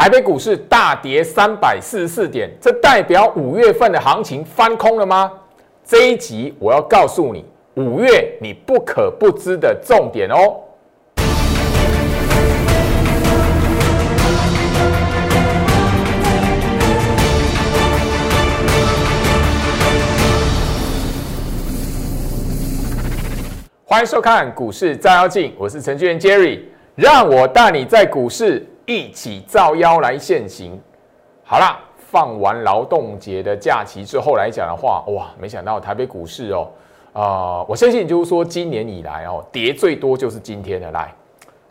台北股市大跌三百四十四点，这代表五月份的行情翻空了吗？这一集我要告诉你，五月你不可不知的重点哦。欢迎收看股市照妖镜，我是程序员 Jerry，让我带你在股市一起造妖来现行。好啦，放完劳动节的假期之后来讲的话，哇，没想到台北股市哦，啊，我相信就是说今年以来哦，跌最多就是今天的来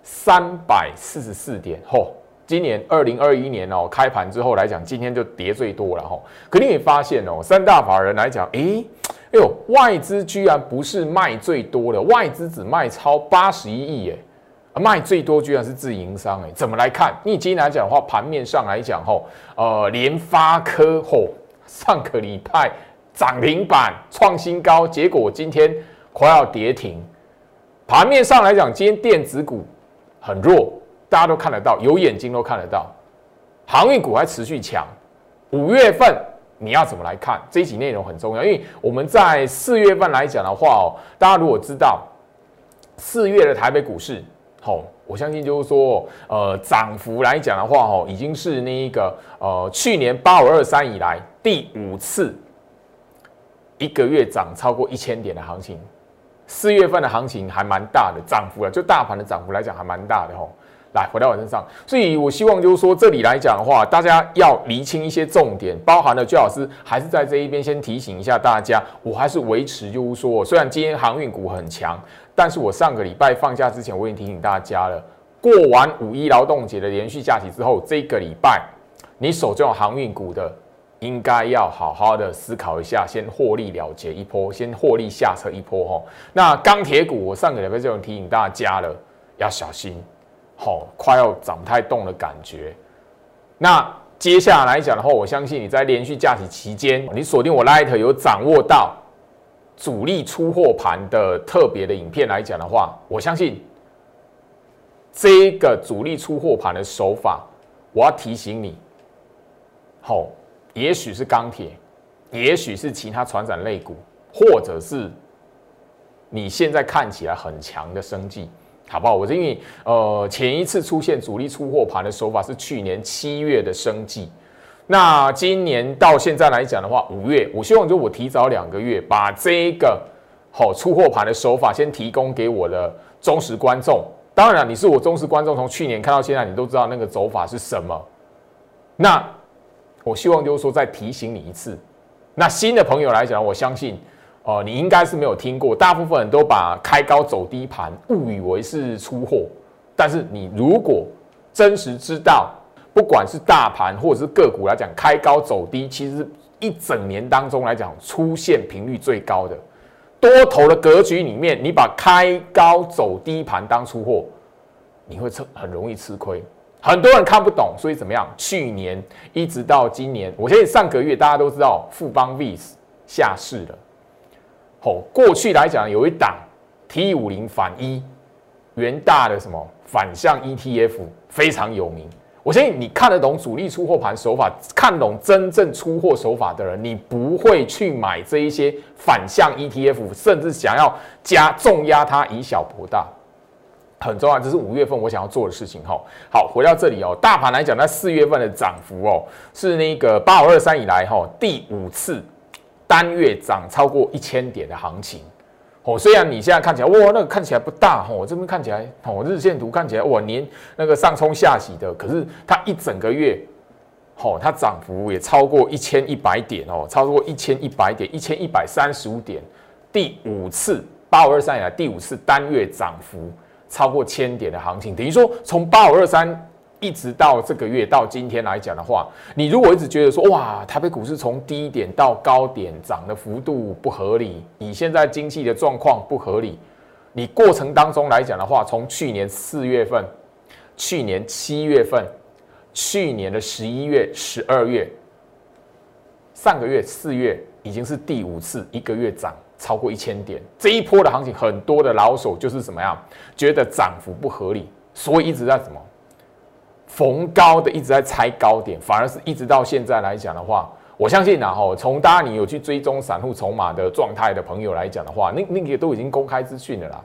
三百四十四点吼。今年二零二一年哦，开盘之后来讲，今天就跌最多了吼。可你也发现哦，三大法人来讲，诶。哎呦，外资居然不是卖最多的，外资只卖超八十一亿耶，卖最多居然是自营商哎，怎么来看？你今天来讲的话，盘面上来讲吼，呃，联发科吼，上个礼拜涨停板创新高，结果今天快要跌停。盘面上来讲，今天电子股很弱，大家都看得到，有眼睛都看得到，航运股还持续强，五月份。你要怎么来看这一集内容很重要，因为我们在四月份来讲的话哦，大家如果知道四月的台北股市，好，我相信就是说，呃，涨幅来讲的话哦，已经是那一个呃去年八五二三以来第五次一个月涨超过一千点的行情，四月份的行情还蛮大的涨幅了，就大盘的涨幅来讲还蛮大的吼。来回到我身上，所以我希望就是说，这里来讲的话，大家要厘清一些重点，包含了最老师还是在这一边先提醒一下大家，我还是维持就是说，虽然今天航运股很强，但是我上个礼拜放假之前我已经提醒大家了，过完五一劳动节的连续假期之后，这个礼拜你手中有航运股的，应该要好好的思考一下，先获利了结一波，先获利下车一波哈。那钢铁股，我上个礼拜就提醒大家了，要小心。好，快要涨太动的感觉。那接下来讲的话，我相信你在连续假期期间，你锁定我 Light 有掌握到主力出货盘的特别的影片来讲的话，我相信这个主力出货盘的手法，我要提醒你，好，也许是钢铁，也许是其他船长类股，或者是你现在看起来很强的生计。好不好？我是因为呃，前一次出现主力出货盘的手法是去年七月的生计，那今年到现在来讲的话，五月，我希望就我提早两个月把这个好出货盘的手法先提供给我的忠实观众。当然，你是我忠实观众，从去年看到现在，你都知道那个走法是什么。那我希望就是说再提醒你一次。那新的朋友来讲，我相信。哦，你应该是没有听过，大部分人都把开高走低盘误以为是出货，但是你如果真实知道，不管是大盘或者是个股来讲，开高走低，其实一整年当中来讲出现频率最高的多头的格局里面，你把开高走低盘当出货，你会吃很容易吃亏，很多人看不懂，所以怎么样？去年一直到今年，我相信上个月大家都知道富邦 VIS 下市了。哦，过去来讲有一档 T 五零反一元大的什么反向 ETF 非常有名。我相信你看得懂主力出货盘手法，看懂真正出货手法的人，你不会去买这一些反向 ETF，甚至想要加重压它以小博大。很重要，这是五月份我想要做的事情。哈，好，回到这里哦，大盘来讲，在四月份的涨幅哦，是那个八五二三以来哈第五次。单月涨超过一千点的行情，哦，虽然你现在看起来哇，那个看起来不大，哦，这边看起来，哦，日线图看起来哇，年那个上冲下洗的，可是它一整个月，哦，它涨幅也超过一千一百点哦，超过一千一百点，一千一百三十五点，第五次八五二三以来第五次单月涨幅超过千点的行情，等于说从八五二三。一直到这个月到今天来讲的话，你如果一直觉得说哇，台北股市从低点到高点涨的幅度不合理，你现在经济的状况不合理，你过程当中来讲的话，从去年四月份、去年七月份、去年的十一月、十二月、上个月四月，已经是第五次一个月涨超过一千点，这一波的行情，很多的老手就是怎么样，觉得涨幅不合理，所以一直在什么？逢高的一直在猜高点，反而是一直到现在来讲的话，我相信然后从大家你有去追踪散户筹码的状态的朋友来讲的话，那那个都已经公开资讯了啦。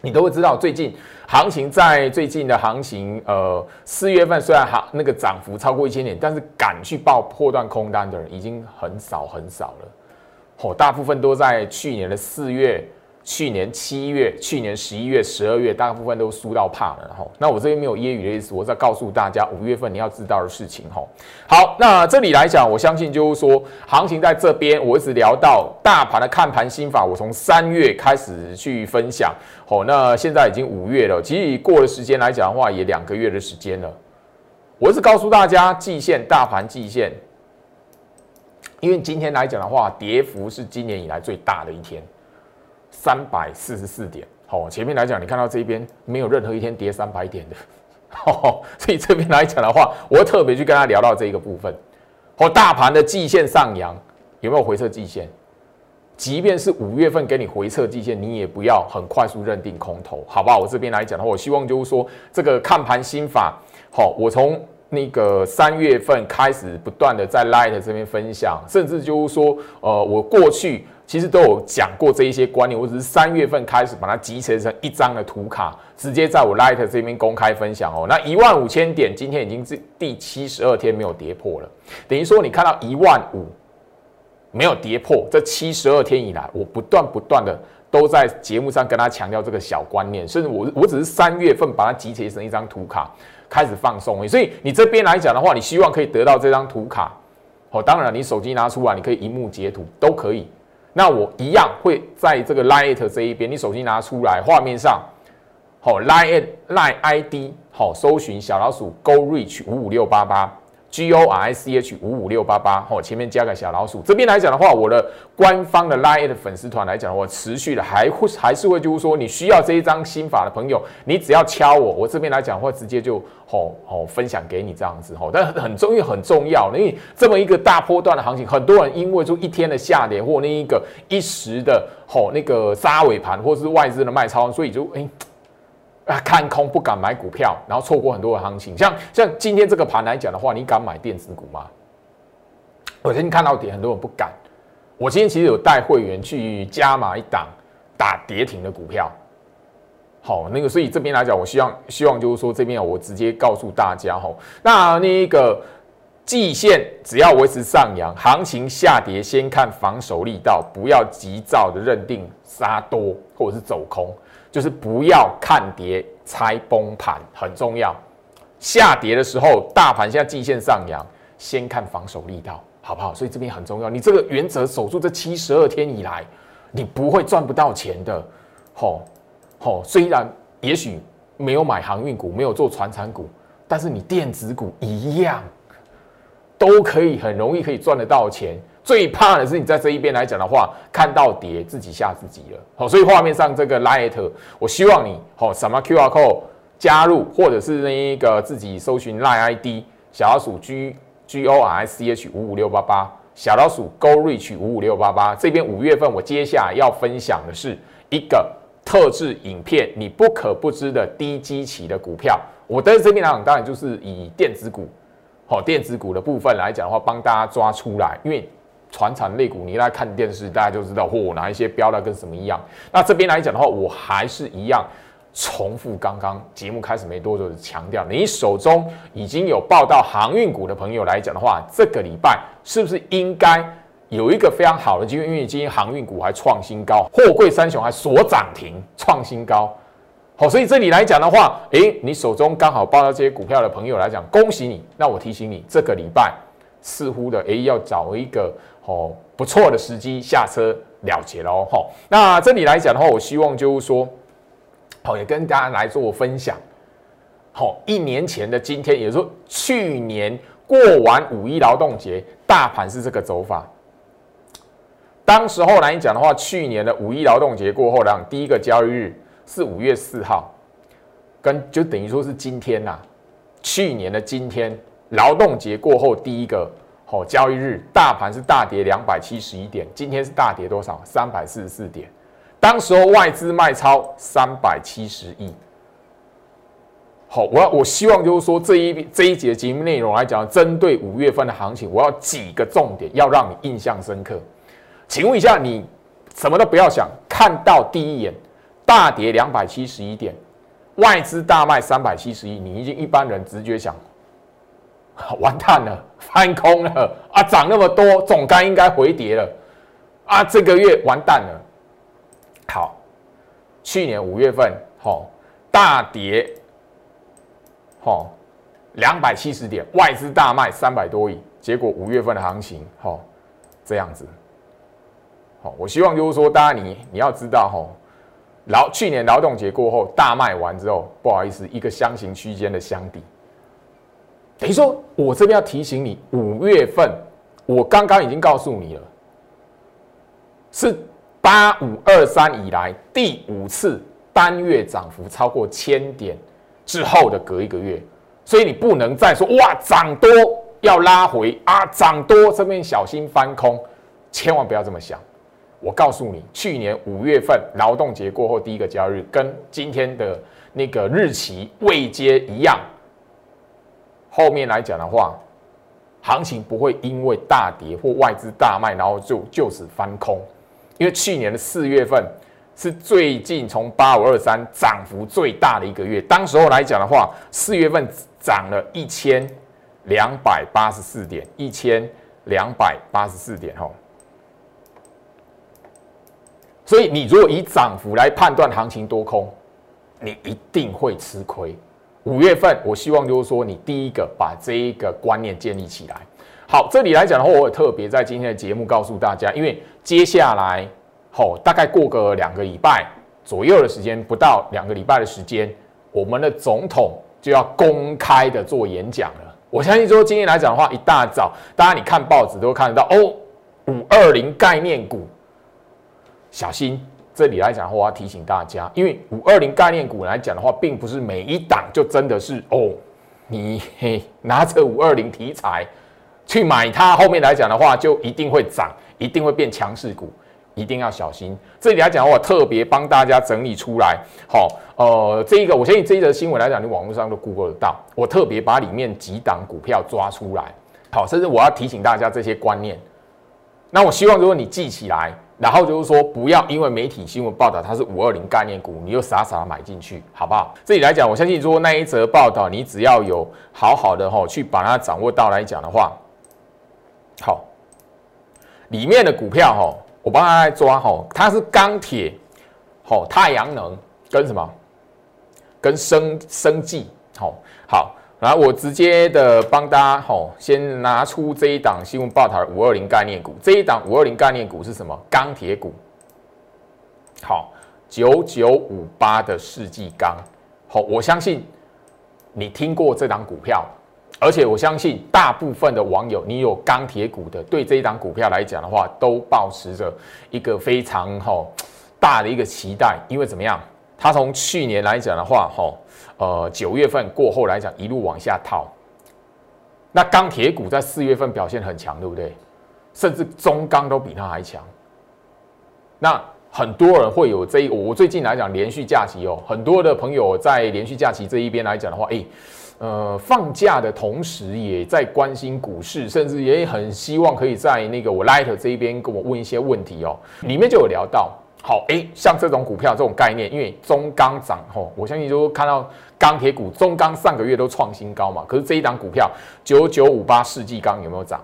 你都会知道，最近行情在最近的行情，呃，四月份虽然行那个涨幅超过一千点，但是敢去报破断空单的人已经很少很少了。哦，大部分都在去年的四月。去年七月、去年十一月、十二月，大部分都输到怕了。哈，那我这边没有揶揄的意思，我在告诉大家五月份你要知道的事情。哈，好，那这里来讲，我相信就是说，行情在这边，我一直聊到大盘的看盘心法，我从三月开始去分享。好，那现在已经五月了，其实过了时间来讲的话，也两个月的时间了。我是告诉大家，季线大盘季线，因为今天来讲的话，跌幅是今年以来最大的一天。三百四十四点，好，前面来讲，你看到这边没有任何一天跌三百点的，所以这边来讲的话，我特别去跟他聊到这一个部分。好，大盘的季线上扬有没有回撤季线？即便是五月份给你回撤季线，你也不要很快速认定空头，好不好？我这边来讲的话，我希望就是说这个看盘心法，好，我从那个三月份开始不断的在 Light 这边分享，甚至就是说，呃，我过去。其实都有讲过这一些观念，我只是三月份开始把它集成成一张的图卡，直接在我 Light 这边公开分享哦。那一万五千点，今天已经是第七十二天没有跌破了，等于说你看到一万五没有跌破，这七十二天以来，我不断不断的都在节目上跟他强调这个小观念，甚至我我只是三月份把它集结成一张图卡开始放送，所以你这边来讲的话，你希望可以得到这张图卡，哦，当然你手机拿出来，你可以荧幕截图都可以。那我一样会在这个 Line 这一边，你手机拿出来，画面上，好 Line Line ID，好搜寻小老鼠 Go Reach 五五六八八。G O R I C H 五五六八八，哦，前面加个小老鼠。这边来讲的话，我的官方的 Line 的粉丝团来讲的话，持续的还会还是会就是说，你需要这一张新法的朋友，你只要敲我，我这边来讲的话，直接就吼吼分享给你这样子吼。但很重要很重要，因为这么一个大波段的行情，很多人因为就一天的下跌或那一个一时的吼那个杀尾盘，或是外资的卖超，所以就哎。啊，看空不敢买股票，然后错过很多的行情。像像今天这个盘来讲的话，你敢买电子股吗？我今天看到底，很多人不敢。我今天其实有带会员去加码一档打跌停的股票。好，那个所以这边来讲，我希望希望就是说这边我直接告诉大家哈，那那个季线只要维持上扬，行情下跌先看防守力道，不要急躁的认定杀多或者是走空。就是不要看跌猜崩盘，很重要。下跌的时候，大盘现在季线上扬，先看防守力道，好不好？所以这边很重要。你这个原则守住这七十二天以来，你不会赚不到钱的。吼吼，虽然也许没有买航运股，没有做船产股，但是你电子股一样，都可以很容易可以赚得到钱。最怕的是你在这一边来讲的话，看到跌自己吓自己了。好，所以画面上这个 light，我希望你好什么 QR code 加入，或者是那一个自己搜寻 light ID 小老鼠 G G O R S C H 五五六八八小老鼠 Go Reach 五五六八八。这边五月份我接下来要分享的是一个特制影片，你不可不知的低基期的股票。我在这边来讲，当然就是以电子股，好电子股的部分来讲的话，帮大家抓出来，因为。船产类股，你来看电视，大家就知道，嚯，哪一些标的跟什么一样。那这边来讲的话，我还是一样重复刚刚节目开始没多久的强调，你手中已经有报到航运股的朋友来讲的话，这个礼拜是不是应该有一个非常好的机会？因为今天航运股还创新高，货柜三雄还锁涨停创新高。好，所以这里来讲的话，诶，你手中刚好报到这些股票的朋友来讲，恭喜你。那我提醒你，这个礼拜似乎的，诶，要找一个。哦，不错的时机下车了结喽。好，那这里来讲的话，我希望就是说，好也跟大家来做分享。好，一年前的今天，也就是说去年过完五一劳动节，大盘是这个走法。当时候来讲的话，去年的五一劳动节过后，呢，第一个交易日是五月四号，跟就等于说是今天呐。去年的今天，劳动节过后第一个。好，交易日大盘是大跌两百七十一点，今天是大跌多少？三百四十四点。当时候外资卖超三百七十亿，好，我要我希望就是说这一这一节节目内容来讲，针对五月份的行情，我要几个重点要让你印象深刻。请问一下，你什么都不要想，看到第一眼大跌两百七十一点，外资大卖三百七十亿，你已经一般人直觉想，完蛋了，翻空了啊！涨那么多，总该应该回跌了啊！这个月完蛋了。好，去年五月份，好大跌。哦，两百七十点，外资大卖三百多亿，结果五月份的行情，哦，这样子，好，我希望就是说，大家你你要知道，哈，劳去年劳动节过后大卖完之后，不好意思，一个箱型区间的箱底，等于说我这边要提醒你，五月份我刚刚已经告诉你了，是八五二三以来第五次单月涨幅超过千点。之后的隔一个月，所以你不能再说哇涨多要拉回啊涨多这边小心翻空，千万不要这么想。我告诉你，去年五月份劳动节过后第一个交易日，跟今天的那个日期未接一样。后面来讲的话，行情不会因为大跌或外资大卖，然后就就此翻空，因为去年的四月份。是最近从八五二三涨幅最大的一个月，当时候来讲的话，四月份涨了一千两百八十四点，一千两百八十四点吼。所以你如果以涨幅来判断行情多空，你一定会吃亏。五月份，我希望就是说，你第一个把这一个观念建立起来。好，这里来讲的话，我也特别在今天的节目告诉大家，因为接下来。好，大概过个两个礼拜左右的时间，不到两个礼拜的时间，我们的总统就要公开的做演讲了。我相信说今天来讲的话，一大早大家你看报纸都会看得到哦，五二零概念股，小心。这里来讲的话，我要提醒大家，因为五二零概念股来讲的话，并不是每一档就真的是哦，你嘿拿着五二零题材去买它，后面来讲的话就一定会涨，一定会变强势股。一定要小心。这里来讲，我特别帮大家整理出来。好，呃，这一个，我相信这一则新闻来讲，你网络上都 Google 得到。我特别把里面几档股票抓出来。好，甚至我要提醒大家这些观念。那我希望如果你记起来，然后就是说，不要因为媒体新闻报道它是五二零概念股，你又傻傻买进去，好不好？这里来讲，我相信说那一则报道，你只要有好好的哈去把它掌握到来讲的话，好，里面的股票哈。我帮大家抓吼，它是钢铁，吼太阳能跟什么？跟生生技，吼好，来我直接的帮大家吼，先拿出这一档新闻报台五二零概念股，这一档五二零概念股是什么？钢铁股，好九九五八的世纪钢，好，我相信你听过这档股票。而且我相信大部分的网友，你有钢铁股的，对这一档股票来讲的话，都保持着一个非常哈大的一个期待。因为怎么样？它从去年来讲的话，哈呃九月份过后来讲，一路往下套。那钢铁股在四月份表现很强，对不对？甚至中钢都比它还强。那很多人会有这一，我最近来讲连续假期哦，很多的朋友在连续假期这一边来讲的话，哎。呃，放假的同时也在关心股市，甚至也很希望可以在那个我 Light 这一边跟我问一些问题哦。里面就有聊到，好，哎，像这种股票这种概念，因为中钢涨吼，我相信就看到钢铁股中钢上个月都创新高嘛。可是这一档股票九九五八世纪钢有没有涨？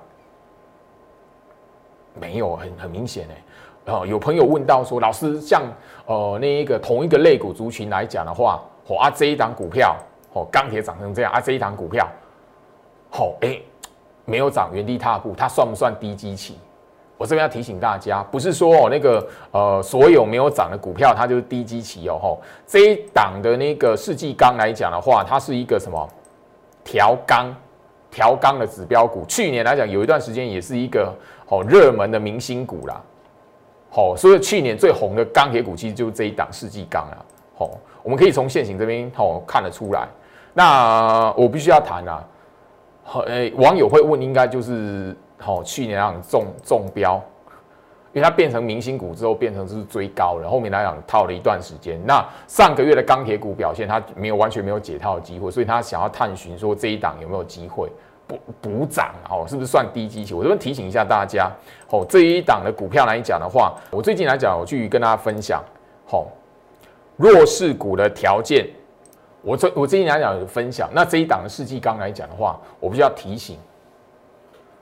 没有，很很明显哎。哦，有朋友问到说，老师，像呃那一个同一个类股族群来讲的话，哦啊这一档股票。哦，钢铁涨成这样啊！这一档股票，好哎，没有涨，原地踏步，它算不算低基情？我这边要提醒大家，不是说哦那个呃所有没有涨的股票它就是低基期哦。吼，这一档的那个世纪钢来讲的话，它是一个什么调钢调钢的指标股。去年来讲，有一段时间也是一个好热门的明星股啦。好，所以去年最红的钢铁股其实就是这一档世纪钢啊。好，我们可以从现行这边好看得出来。那我必须要谈啊，呃，网友会问，应该就是好去年那种中中标，因为它变成明星股之后，变成是追高了，后面来讲套了一段时间。那上个月的钢铁股表现，它没有完全没有解套的机会，所以它想要探寻说这一档有没有机会补补涨哦，是不是算低基期？我这边提醒一下大家哦，这一档的股票来讲的话，我最近来讲，我去跟大家分享，好，弱势股的条件，我最我最近来讲有分享，那这一档的世纪钢来讲的话，我必须要提醒。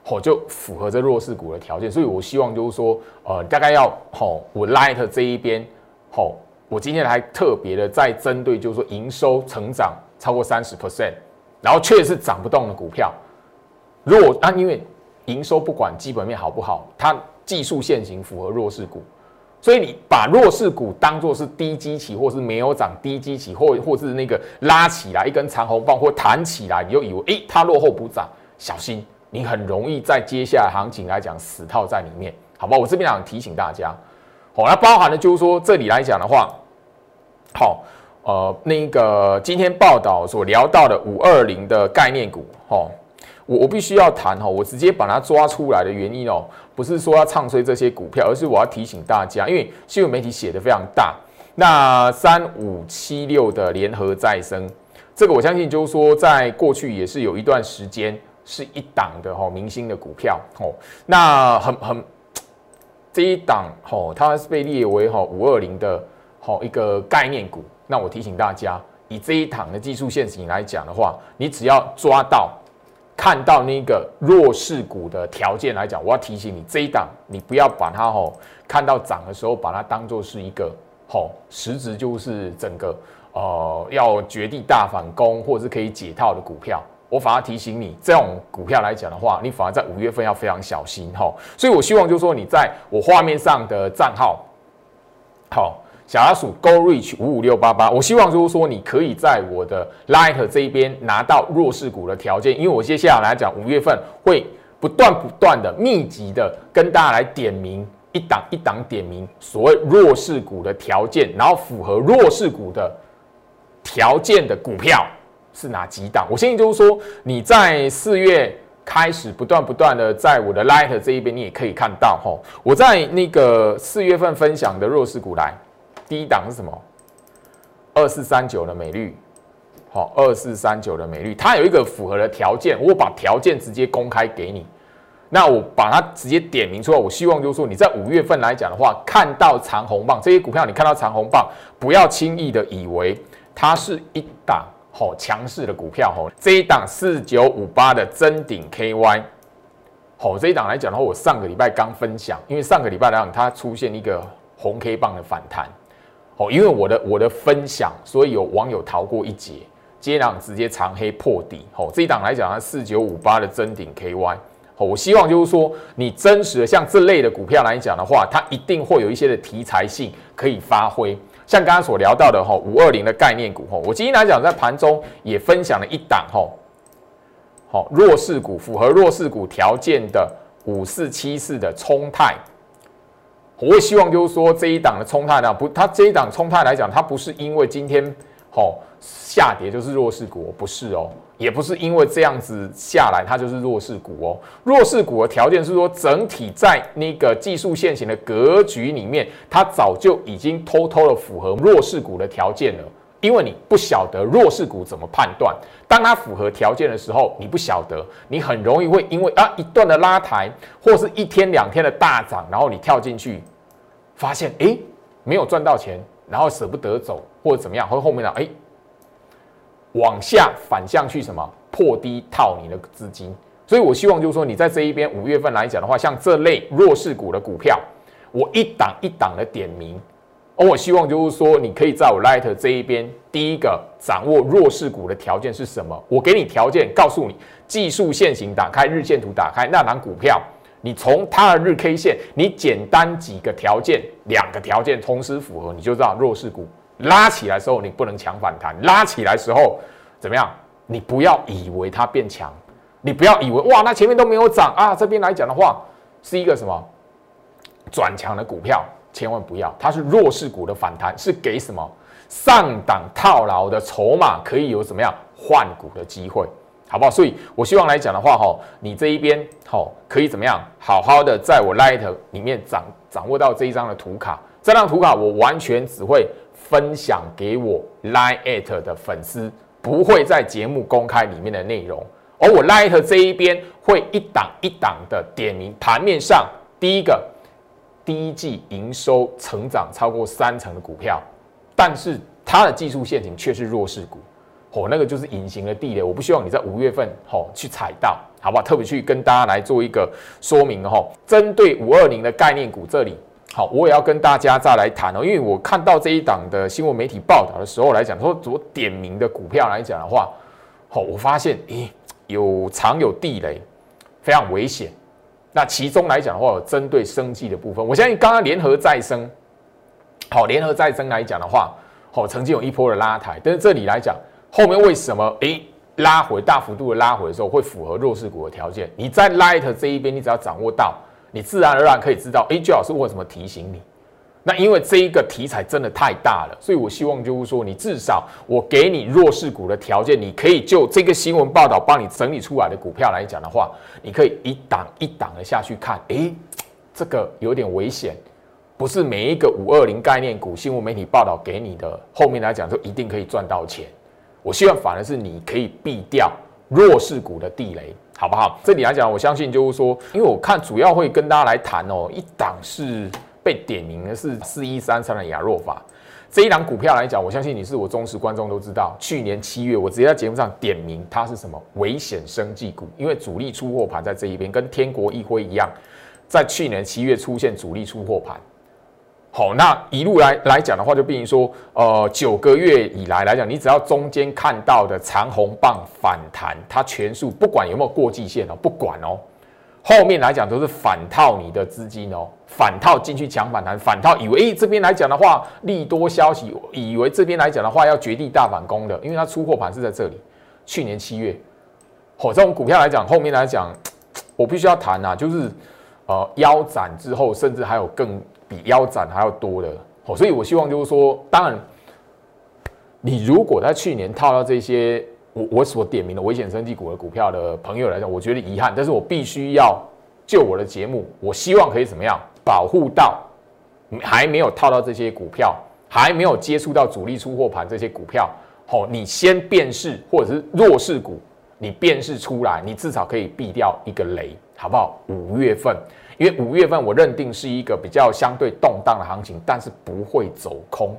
哦，就符合这弱势股的条件，所以我希望就是说，呃，大概要哦，我 Light 这一边，哦，我今天还特别的在针对，就是说营收成长超过三十 percent，然后确实涨不动的股票，弱啊，因为营收不管基本面好不好，它技术线型符合弱势股，所以你把弱势股当做是低基期，或是没有涨低基期，或或是那个拉起来一根长红棒或弹起来，你就以为诶它落后不涨，小心。你很容易在接下来行情来讲死套在里面，好吧？我这边想提醒大家，好，那包含的就是说这里来讲的话，好，呃，那个今天报道所聊到的五二零的概念股，哈，我我必须要谈哈，我直接把它抓出来的原因哦，不是说要唱衰这些股票，而是我要提醒大家，因为新闻媒体写的非常大，那三五七六的联合再生，这个我相信就是说在过去也是有一段时间。是一档的哈明星的股票哦，那很很这一档哦，它是被列为哈五二零的哈一个概念股。那我提醒大家，以这一档的技术线型来讲的话，你只要抓到看到那个弱势股的条件来讲，我要提醒你这一档，你不要把它哈看到涨的时候把它当做是一个哈实质就是整个呃要绝地大反攻或者是可以解套的股票。我反而提醒你，这种股票来讲的话，你反而在五月份要非常小心哈。所以我希望就是说，你在我画面上的账号，好，小老鼠 Go Reach 五五六八八，我希望就是说，你可以在我的 Light 这一边拿到弱势股的条件，因为我接下来来讲五月份会不断不断的密集的跟大家来点名一档一档点名所谓弱势股的条件，然后符合弱势股的条件的股票。是哪几档？我相信就是说，你在四月开始不断不断的在我的 Light 这一边，你也可以看到哈。我在那个四月份分享的弱势股来，第一档是什么？二四三九的美绿，好，二四三九的美绿，它有一个符合的条件，我把条件直接公开给你。那我把它直接点名出来，我希望就是说你在五月份来讲的话，看到长红棒这些股票，你看到长红棒，不要轻易的以为它是一档。好强势的股票，吼这一档四九五八的真顶 KY，好这一档来讲的话，我上个礼拜刚分享，因为上个礼拜来讲它出现一个红 K 棒的反弹，哦，因为我的我的分享，所以有网友逃过一劫，接档直接长黑破底，好这一档来讲它四九五八的真顶 KY，好我希望就是说你真实的像这类的股票来讲的话，它一定会有一些的题材性可以发挥。像刚刚所聊到的哈五二零的概念股哈，我今天来讲在盘中也分享了一档哈，好弱势股符合弱势股条件的五四七四的冲泰，我也希望就是说这一档的冲泰呢不，它这一档冲泰来讲，它不是因为今天哦下跌就是弱势股，不是哦。也不是因为这样子下来，它就是弱势股哦。弱势股的条件是说，整体在那个技术线型的格局里面，它早就已经偷偷的符合弱势股的条件了。因为你不晓得弱势股怎么判断，当它符合条件的时候，你不晓得，你很容易会因为啊一段的拉抬，或是一天两天的大涨，然后你跳进去，发现哎没有赚到钱，然后舍不得走，或者怎么样，或后面呢哎。往下反向去什么破低套你的资金，所以我希望就是说你在这一边五月份来讲的话，像这类弱势股的股票，我一档一档的点名，而我希望就是说你可以在我 Light 这一边，第一个掌握弱势股的条件是什么？我给你条件，告诉你技术线型打开日线图打开那档股票，你从它的日 K 线，你简单几个条件，两个条件同时符合，你就知道弱势股。拉起来时候，你不能强反弹；拉起来时候，怎么样？你不要以为它变强，你不要以为哇，那前面都没有涨啊。这边来讲的话，是一个什么转强的股票，千万不要，它是弱势股的反弹，是给什么上档套牢的筹码可以有怎么样换股的机会，好不好？所以我希望来讲的话，哈，你这一边，哈，可以怎么样？好好的在我 Light 里面掌掌握到这一张的图卡。这张图卡我完全只会分享给我 Line at 的粉丝，不会在节目公开里面的内容。而我 Light 这一边会一档一档的点名盘面上，第一个第一季营收成长超过三成的股票，但是它的技术陷阱却是弱势股。哦，那个就是隐形的地雷，我不希望你在五月份哦去踩到，好不好？特别去跟大家来做一个说明哦。针对五二零的概念股这里，好，我也要跟大家再来谈哦。因为我看到这一档的新闻媒体报道的时候来讲，说我点名的股票来讲的话，好，我发现咦有藏有地雷，非常危险。那其中来讲的话，针对生计的部分，我相信刚刚联合再生，好，联合再生来讲的话，好，曾经有一波的拉抬，但是这里来讲。后面为什么诶拉回大幅度的拉回的时候会符合弱势股的条件？你在 Light 这一边，你只要掌握到，你自然而然可以知道，诶，最老师为什么提醒你？那因为这一个题材真的太大了，所以我希望就是说，你至少我给你弱势股的条件，你可以就这个新闻报道帮你整理出来的股票来讲的话，你可以一档一档的下去看，诶，这个有点危险，不是每一个五二零概念股新闻媒体报道给你的，后面来讲就一定可以赚到钱。我希望反而是你可以避掉弱势股的地雷，好不好？这里来讲，我相信就是说，因为我看主要会跟大家来谈哦，一档是被点名的是四一三三的亚若法这一档股票来讲，我相信你是我忠实观众都知道，去年七月我直接在节目上点名它是什么危险生技股，因为主力出货盘在这一边，跟天国一辉一样，在去年七月出现主力出货盘。好，那一路来来讲的话，就变成说，呃，九个月以来来讲，你只要中间看到的长红棒反弹，它全数不管有没有过季线哦，不管哦，后面来讲都是反套你的资金哦，反套进去抢反弹，反套以为这边来讲的话利多消息，以为这边来讲的话要绝地大反攻的，因为它出货盘是在这里，去年七月，好，这种股票来讲，后面来讲，我必须要谈啊，就是呃腰斩之后，甚至还有更。比腰斩还要多的，哦，所以我希望就是说，当然，你如果在去年套到这些我我所点名的危险升级股的股票的朋友来讲，我觉得遗憾，但是我必须要就我的节目，我希望可以怎么样保护到还没有套到这些股票，还没有接触到主力出货盘这些股票，哦，你先辨识或者是弱势股，你辨识出来，你至少可以避掉一个雷，好不好？五月份。因为五月份我认定是一个比较相对动荡的行情，但是不会走空。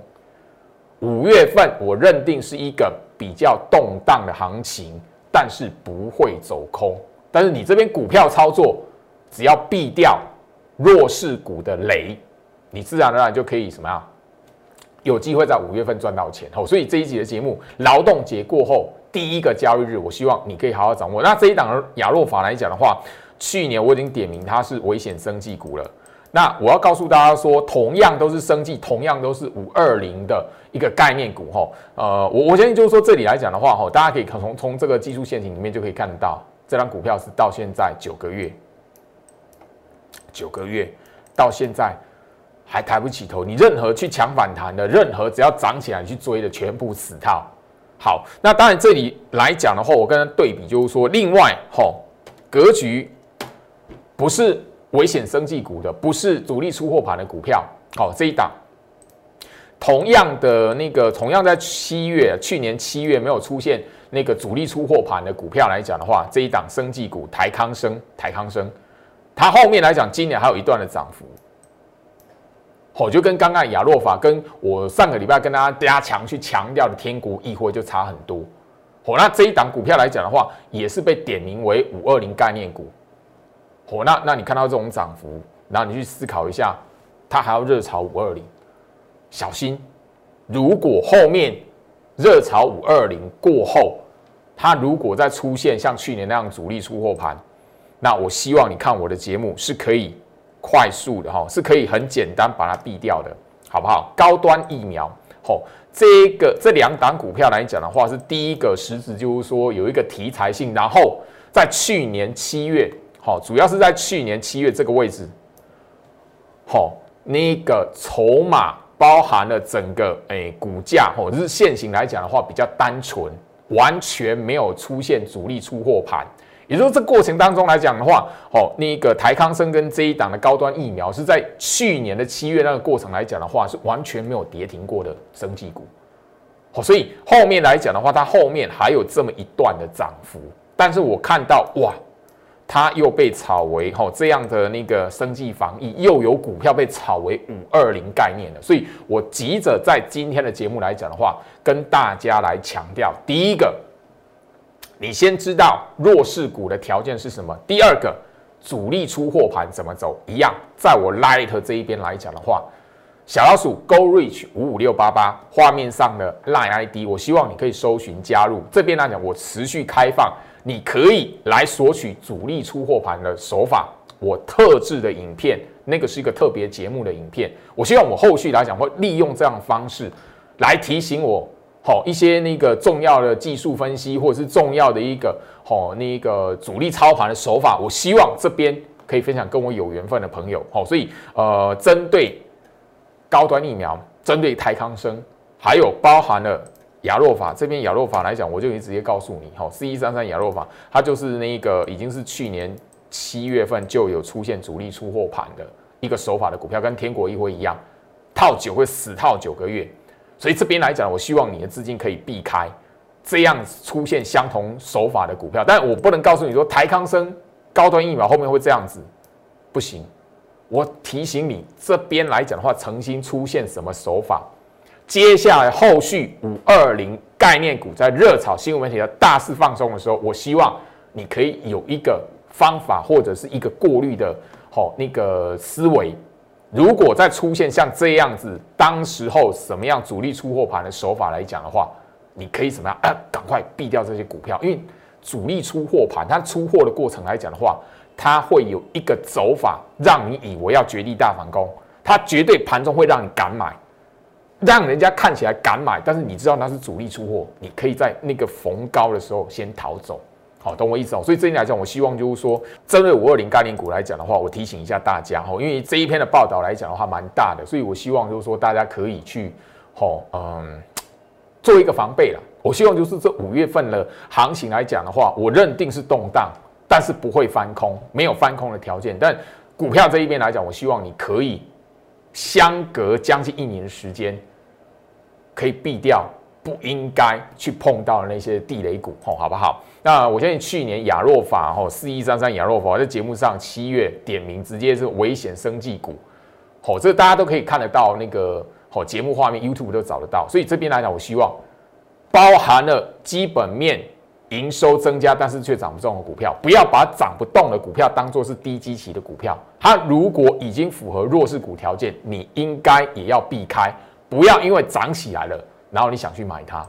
五月份我认定是一个比较动荡的行情，但是不会走空。但是你这边股票操作，只要避掉弱势股的雷，你自然而然就可以什么样？有机会在五月份赚到钱。哦，所以这一集的节目，劳动节过后第一个交易日，我希望你可以好好掌握。那这一档亚洛法来讲的话。去年我已经点名它是危险生技股了，那我要告诉大家说，同样都是生技，同样都是五二零的一个概念股哈。呃，我我相信就是说这里来讲的话哈，大家可以从从这个技术陷阱里面就可以看得到，这张股票是到现在九个月，九个月到现在还抬不起头，你任何去抢反弹的，任何只要涨起来去追的，全部死套。好，那当然这里来讲的话，我跟他对比就是说，另外哈格局。不是危险生技股的，不是主力出货盘的股票。好，这一档同样的那个，同样在七月，去年七月没有出现那个主力出货盘的股票来讲的话，这一档生技股台康生，台康生，它后面来讲，今年还有一段的涨幅。哦，就跟刚刚亚洛法，跟我上个礼拜跟大家加强去强调的天国易辉就差很多。哦，那这一档股票来讲的话，也是被点名为五二零概念股。哦，那那你看到这种涨幅，然后你去思考一下，它还要热炒五二零，小心，如果后面热炒五二零过后，它如果再出现像去年那样主力出货盘，那我希望你看我的节目是可以快速的哈，是可以很简单把它避掉的，好不好？高端疫苗，吼，这个这两档股票来讲的话，是第一个实质就是说有一个题材性，然后在去年七月。好，主要是在去年七月这个位置，好，那个筹码包含了整个诶股价，或者是现行来讲的话比较单纯，完全没有出现主力出货盘，也就是这过程当中来讲的话，哦，那个台康生跟这一档的高端疫苗是在去年的七月那个过程来讲的话，是完全没有跌停过的生技股。哦，所以后面来讲的话，它后面还有这么一段的涨幅，但是我看到哇，它又被炒为哈这样的那个生技防疫，又有股票被炒为五二零概念的，所以我急着在今天的节目来讲的话，跟大家来强调，第一个，你先知道弱势股的条件是什么；第二个，主力出货盘怎么走，一样，在我 Light 这一边来讲的话。小老鼠 Go Reach 五五六八八，画面上的 Line ID，我希望你可以搜寻加入。这边来讲，我持续开放，你可以来索取主力出货盘的手法。我特制的影片，那个是一个特别节目的影片。我希望我后续来讲会利用这样的方式来提醒我，好一些那个重要的技术分析，或者是重要的一个好那个主力操盘的手法。我希望这边可以分享跟我有缘分的朋友。好，所以呃，针对。高端疫苗针对泰康生，还有包含了雅洛法这边雅洛法来讲，我就可以直接告诉你，哈，C 一三三雅洛法，它就是那个已经是去年七月份就有出现主力出货盘的一个手法的股票，跟天国一辉一样，套九会死套九个月，所以这边来讲，我希望你的资金可以避开这样出现相同手法的股票，但我不能告诉你说台康生高端疫苗后面会这样子，不行。我提醒你，这边来讲的话，曾经出现什么手法？接下来后续五二零概念股在热炒新闻媒体的大肆放松的时候，我希望你可以有一个方法或者是一个过滤的，好那个思维。如果再出现像这样子，当时候什么样主力出货盘的手法来讲的话，你可以怎么样？啊，赶快避掉这些股票，因为主力出货盘，它出货的过程来讲的话。它会有一个走法，让你以为要绝地大反攻，它绝对盘中会让你敢买，让人家看起来敢买，但是你知道那是主力出货，你可以在那个逢高的时候先逃走，好，懂我意思哦。所以这一点来讲，我希望就是说，针对五二零概念股来讲的话，我提醒一下大家哈，因为这一篇的报道来讲的话蛮大的，所以我希望就是说大家可以去，好，嗯，做一个防备了。我希望就是这五月份的行情来讲的话，我认定是动荡。但是不会翻空，没有翻空的条件。但股票这一边来讲，我希望你可以相隔将近一年的时间，可以避掉不应该去碰到那些地雷股，吼，好不好？那我相信去年亚若法，吼，四一三三亚若法在节目上七月点名，直接是危险生技股，吼，这大家都可以看得到那个吼节目画面，YouTube 都找得到。所以这边来讲，我希望包含了基本面。营收增加，但是却涨不动的股票，不要把涨不动的股票当做是低基期的股票。它如果已经符合弱势股条件，你应该也要避开，不要因为涨起来了，然后你想去买它。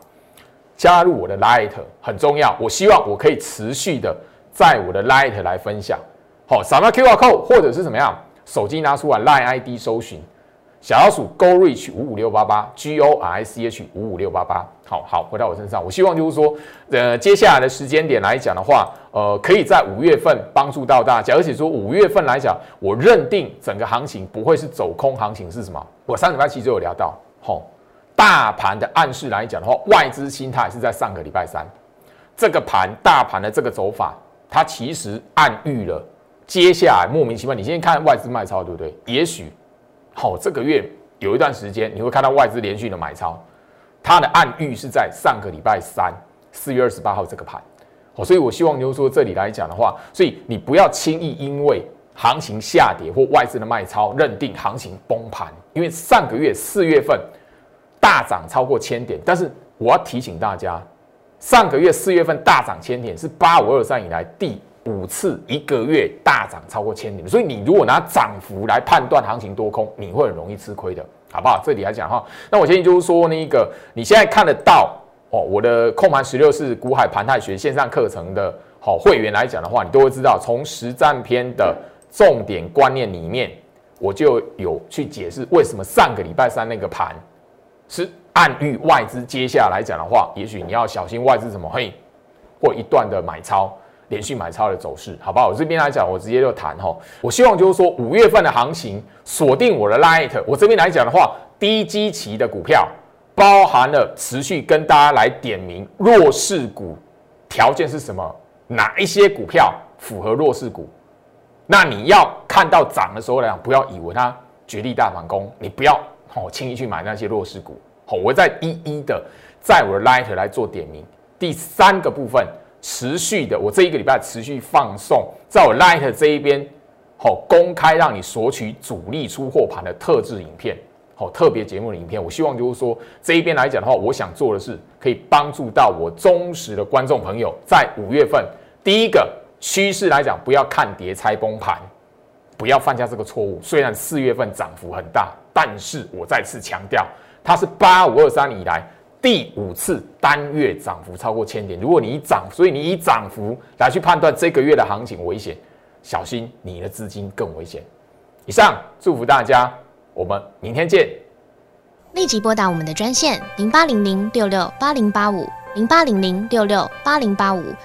加入我的 Light 很重要，我希望我可以持续的在我的 Light 来分享。好，扫描 QR code 或者是怎么样，手机拿出来 Line ID 搜寻。小老鼠 Go Reach 五五六八八 G O R I C H 五五六八八，好好回到我身上。我希望就是说，呃，接下来的时间点来讲的话，呃，可以在五月份帮助到大家。而且说五月份来讲，我认定整个行情不会是走空行情，是什么？我上礼拜其实有聊到，吼，大盘的暗示来讲的话，外资心态是在上个礼拜三，这个盘大盘的这个走法，它其实暗喻了接下来莫名其妙。你先看外资卖超，对不对？也许。好，这个月有一段时间，你会看到外资连续的买超，它的暗喻是在上个礼拜三，四月二十八号这个盘。好，所以我希望就是说这里来讲的话，所以你不要轻易因为行情下跌或外资的卖超，认定行情崩盘。因为上个月四月份大涨超过千点，但是我要提醒大家，上个月四月份大涨千点是八五二三以来第。五次一个月大涨超过千点，所以你如果拿涨幅来判断行情多空，你会很容易吃亏的，好不好？这里来讲哈，那我建议就是说，那个你现在看得到哦，我的控盘十六式股海盘态学线上课程的好会员来讲的话，你都会知道，从实战篇的重点观念里面，我就有去解释为什么上个礼拜三那个盘是暗喻外资接下来讲的话，也许你要小心外资什么嘿，或一段的买超。连续买超的走势，好不好？我这边来讲，我直接就谈哈。我希望就是说，五月份的行情锁定我的 light。我这边来讲的话，低基期的股票包含了持续跟大家来点名弱势股，条件是什么？哪一些股票符合弱势股？那你要看到涨的时候来讲，不要以为它绝地大反攻，你不要哦轻易去买那些弱势股。好，我再一一的在我的 Light 来做点名。第三个部分，持续的，我这一个礼拜持续放送，在我 Light 这一边，好公开让你索取主力出货盘的特制影片，好特别节目的影片。我希望就是说这一边来讲的话，我想做的是可以帮助到我忠实的观众朋友，在五月份第一个趋势来讲，不要看跌猜崩盘，不要犯下这个错误。虽然四月份涨幅很大，但是我再次强调。它是八五二三以来第五次单月涨幅超过千点。如果你以涨，所以你以涨幅来去判断这个月的行情危险，小心你的资金更危险。以上祝福大家，我们明天见。立即拨打我们的专线零八零零六六八零八五。零八零零六六八零八五